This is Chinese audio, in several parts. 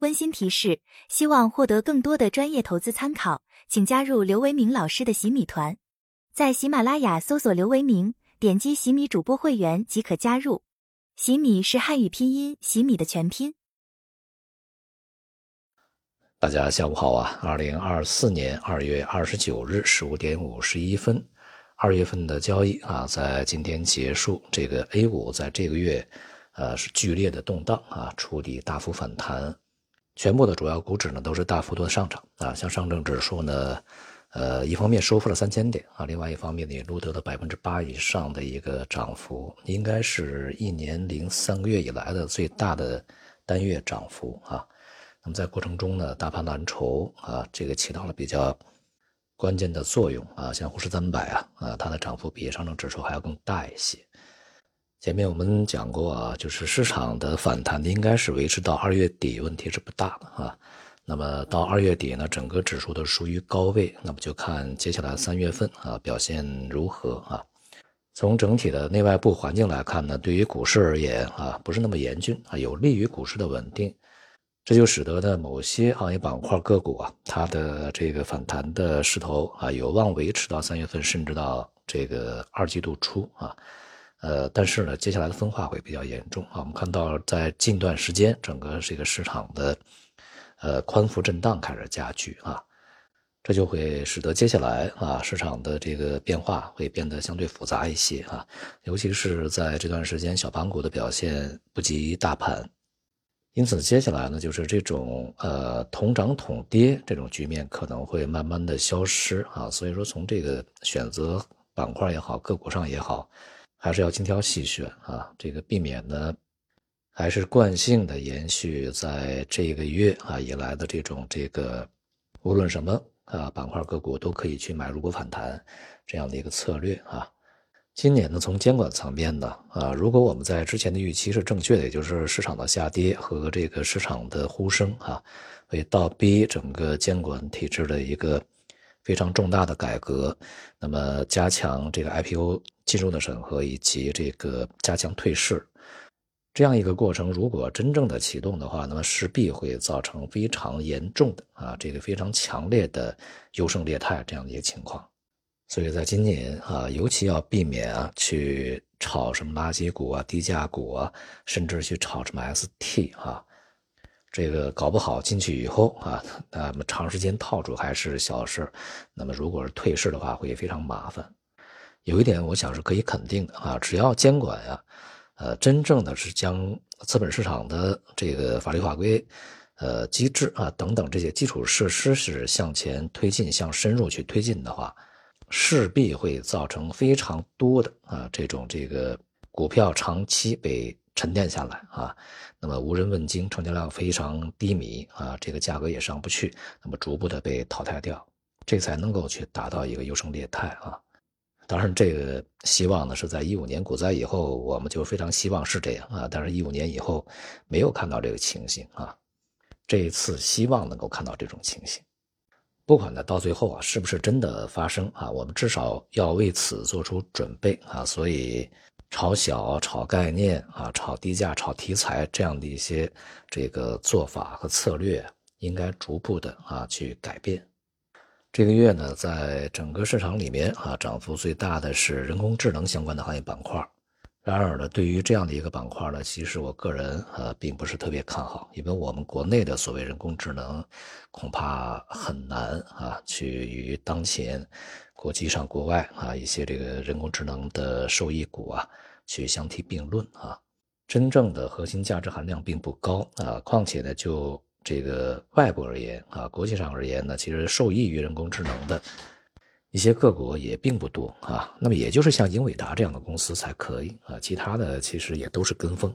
温馨提示：希望获得更多的专业投资参考，请加入刘维明老师的洗米团，在喜马拉雅搜索刘维明，点击洗米主播会员即可加入。洗米是汉语拼音洗米的全拼。大家下午好啊！二零二四年二月二十九日十五点五十一分，二月份的交易啊，在今天结束。这个 A 股在这个月，呃，是剧烈的动荡啊，触底大幅反弹。全部的主要股指呢都是大幅度的上涨啊，像上证指数呢，呃，一方面收复了三千点啊，另外一方面呢也录得了百分之八以上的一个涨幅，应该是一年零三个月以来的最大的单月涨幅啊。那么在过程中呢，大盘蓝筹啊，这个起到了比较关键的作用啊，像沪深三百啊啊，它的涨幅比上证指数还要更大一些。前面我们讲过啊，就是市场的反弹应该是维持到二月底，问题是不大的啊。那么到二月底呢，整个指数都属于高位，那么就看接下来三月份啊表现如何啊。从整体的内外部环境来看呢，对于股市而言啊，不是那么严峻啊，有利于股市的稳定。这就使得呢某些行业板块个股啊，它的这个反弹的势头啊，有望维持到三月份，甚至到这个二季度初啊。呃，但是呢，接下来的分化会比较严重啊。我们看到，在近段时间，整个这个市场的呃宽幅震荡开始加剧啊，这就会使得接下来啊市场的这个变化会变得相对复杂一些啊。尤其是在这段时间，小盘股的表现不及大盘，因此接下来呢，就是这种呃同涨同跌这种局面可能会慢慢的消失啊。所以说，从这个选择板块也好，个股上也好。还是要精挑细选啊，这个避免呢，还是惯性的延续在这个月啊以来的这种这个，无论什么啊板块个股都可以去买入股反弹这样的一个策略啊。今年呢，从监管层面呢啊，如果我们在之前的预期是正确的，也就是市场的下跌和这个市场的呼声啊，会倒逼整个监管体制的一个。非常重大的改革，那么加强这个 IPO 进入的审核，以及这个加强退市，这样一个过程，如果真正的启动的话，那么势必会造成非常严重的啊，这个非常强烈的优胜劣汰这样的一个情况。所以在今年啊，尤其要避免啊去炒什么垃圾股啊、低价股啊，甚至去炒什么 ST 啊。这个搞不好进去以后啊，那么长时间套住还是小事那么如果是退市的话，会非常麻烦。有一点我想是可以肯定的啊，只要监管呀，呃，真正的是将资本市场的这个法律法规、呃机制啊等等这些基础设施是向前推进、向深入去推进的话，势必会造成非常多的啊这种这个股票长期被。沉淀下来啊，那么无人问津，成交量非常低迷啊，这个价格也上不去，那么逐步的被淘汰掉，这才能够去达到一个优胜劣汰啊。当然，这个希望呢是在一五年股灾以后，我们就非常希望是这样啊。但是，一五年以后没有看到这个情形啊。这一次希望能够看到这种情形，不管呢到最后啊是不是真的发生啊，我们至少要为此做出准备啊。所以。炒小、炒概念啊，炒低价、炒题材这样的一些这个做法和策略，应该逐步的啊去改变。这个月呢，在整个市场里面啊，涨幅最大的是人工智能相关的行业板块。然而呢，对于这样的一个板块呢，其实我个人呃并不是特别看好，因为我们国内的所谓人工智能，恐怕很难啊去与当前。国际上、国外啊，一些这个人工智能的受益股啊，去相提并论啊，真正的核心价值含量并不高啊。况且呢，就这个外部而言啊，国际上而言呢，其实受益于人工智能的一些各国也并不多啊。那么，也就是像英伟达这样的公司才可以啊，其他的其实也都是跟风。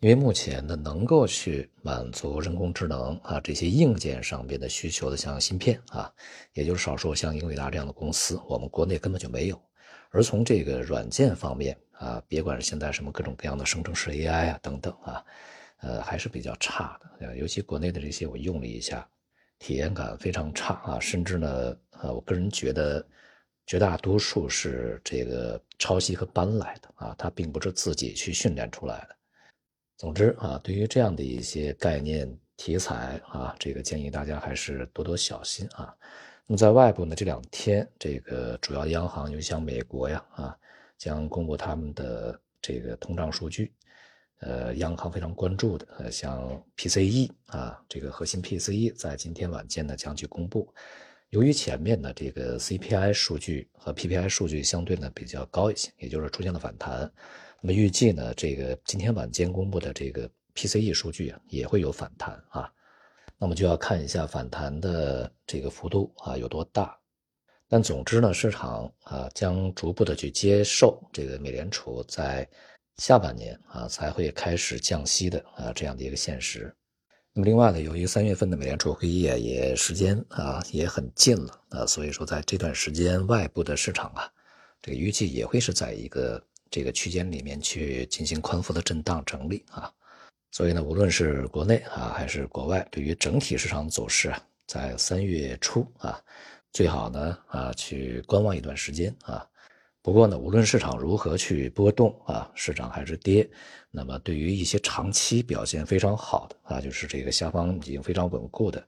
因为目前呢，能够去满足人工智能啊这些硬件上边的需求的，像芯片啊，也就是少数像英伟达这样的公司，我们国内根本就没有。而从这个软件方面啊，别管是现在什么各种各样的生成式 AI 啊等等啊，呃，还是比较差的。尤其国内的这些，我用了一下，体验感非常差啊，甚至呢，呃，我个人觉得绝大多数是这个抄袭和搬来的啊，它并不是自己去训练出来的。总之啊，对于这样的一些概念题材啊，这个建议大家还是多多小心啊。那么在外部呢，这两天这个主要央行，尤其像美国呀啊，将公布他们的这个通胀数据。呃，央行非常关注的，呃，像 PCE 啊，这个核心 PCE 在今天晚间呢将去公布。由于前面的这个 CPI 数据和 PPI 数据相对呢比较高一些，也就是出现了反弹。那么预计呢，这个今天晚间公布的这个 PCE 数据啊也会有反弹啊。那么就要看一下反弹的这个幅度啊有多大。但总之呢，市场啊将逐步的去接受这个美联储在。下半年啊才会开始降息的啊这样的一个现实。那么另外呢，由于三月份的美联储会议啊也时间啊也很近了啊，所以说在这段时间外部的市场啊，这个预计也会是在一个这个区间里面去进行宽幅的震荡整理啊。所以呢，无论是国内啊还是国外，对于整体市场走势啊，在三月初啊，最好呢啊去观望一段时间啊。不过呢，无论市场如何去波动啊，市涨还是跌，那么对于一些长期表现非常好的啊，就是这个下方已经非常稳固的，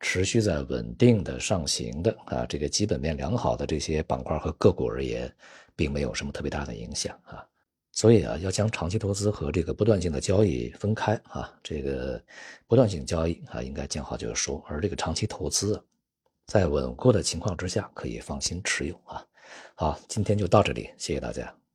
持续在稳定的上行的啊，这个基本面良好的这些板块和个股而言，并没有什么特别大的影响啊。所以啊，要将长期投资和这个波段性的交易分开啊，这个波段性交易啊，应该见好就收，而这个长期投资，在稳固的情况之下，可以放心持有啊。好，今天就到这里，谢谢大家。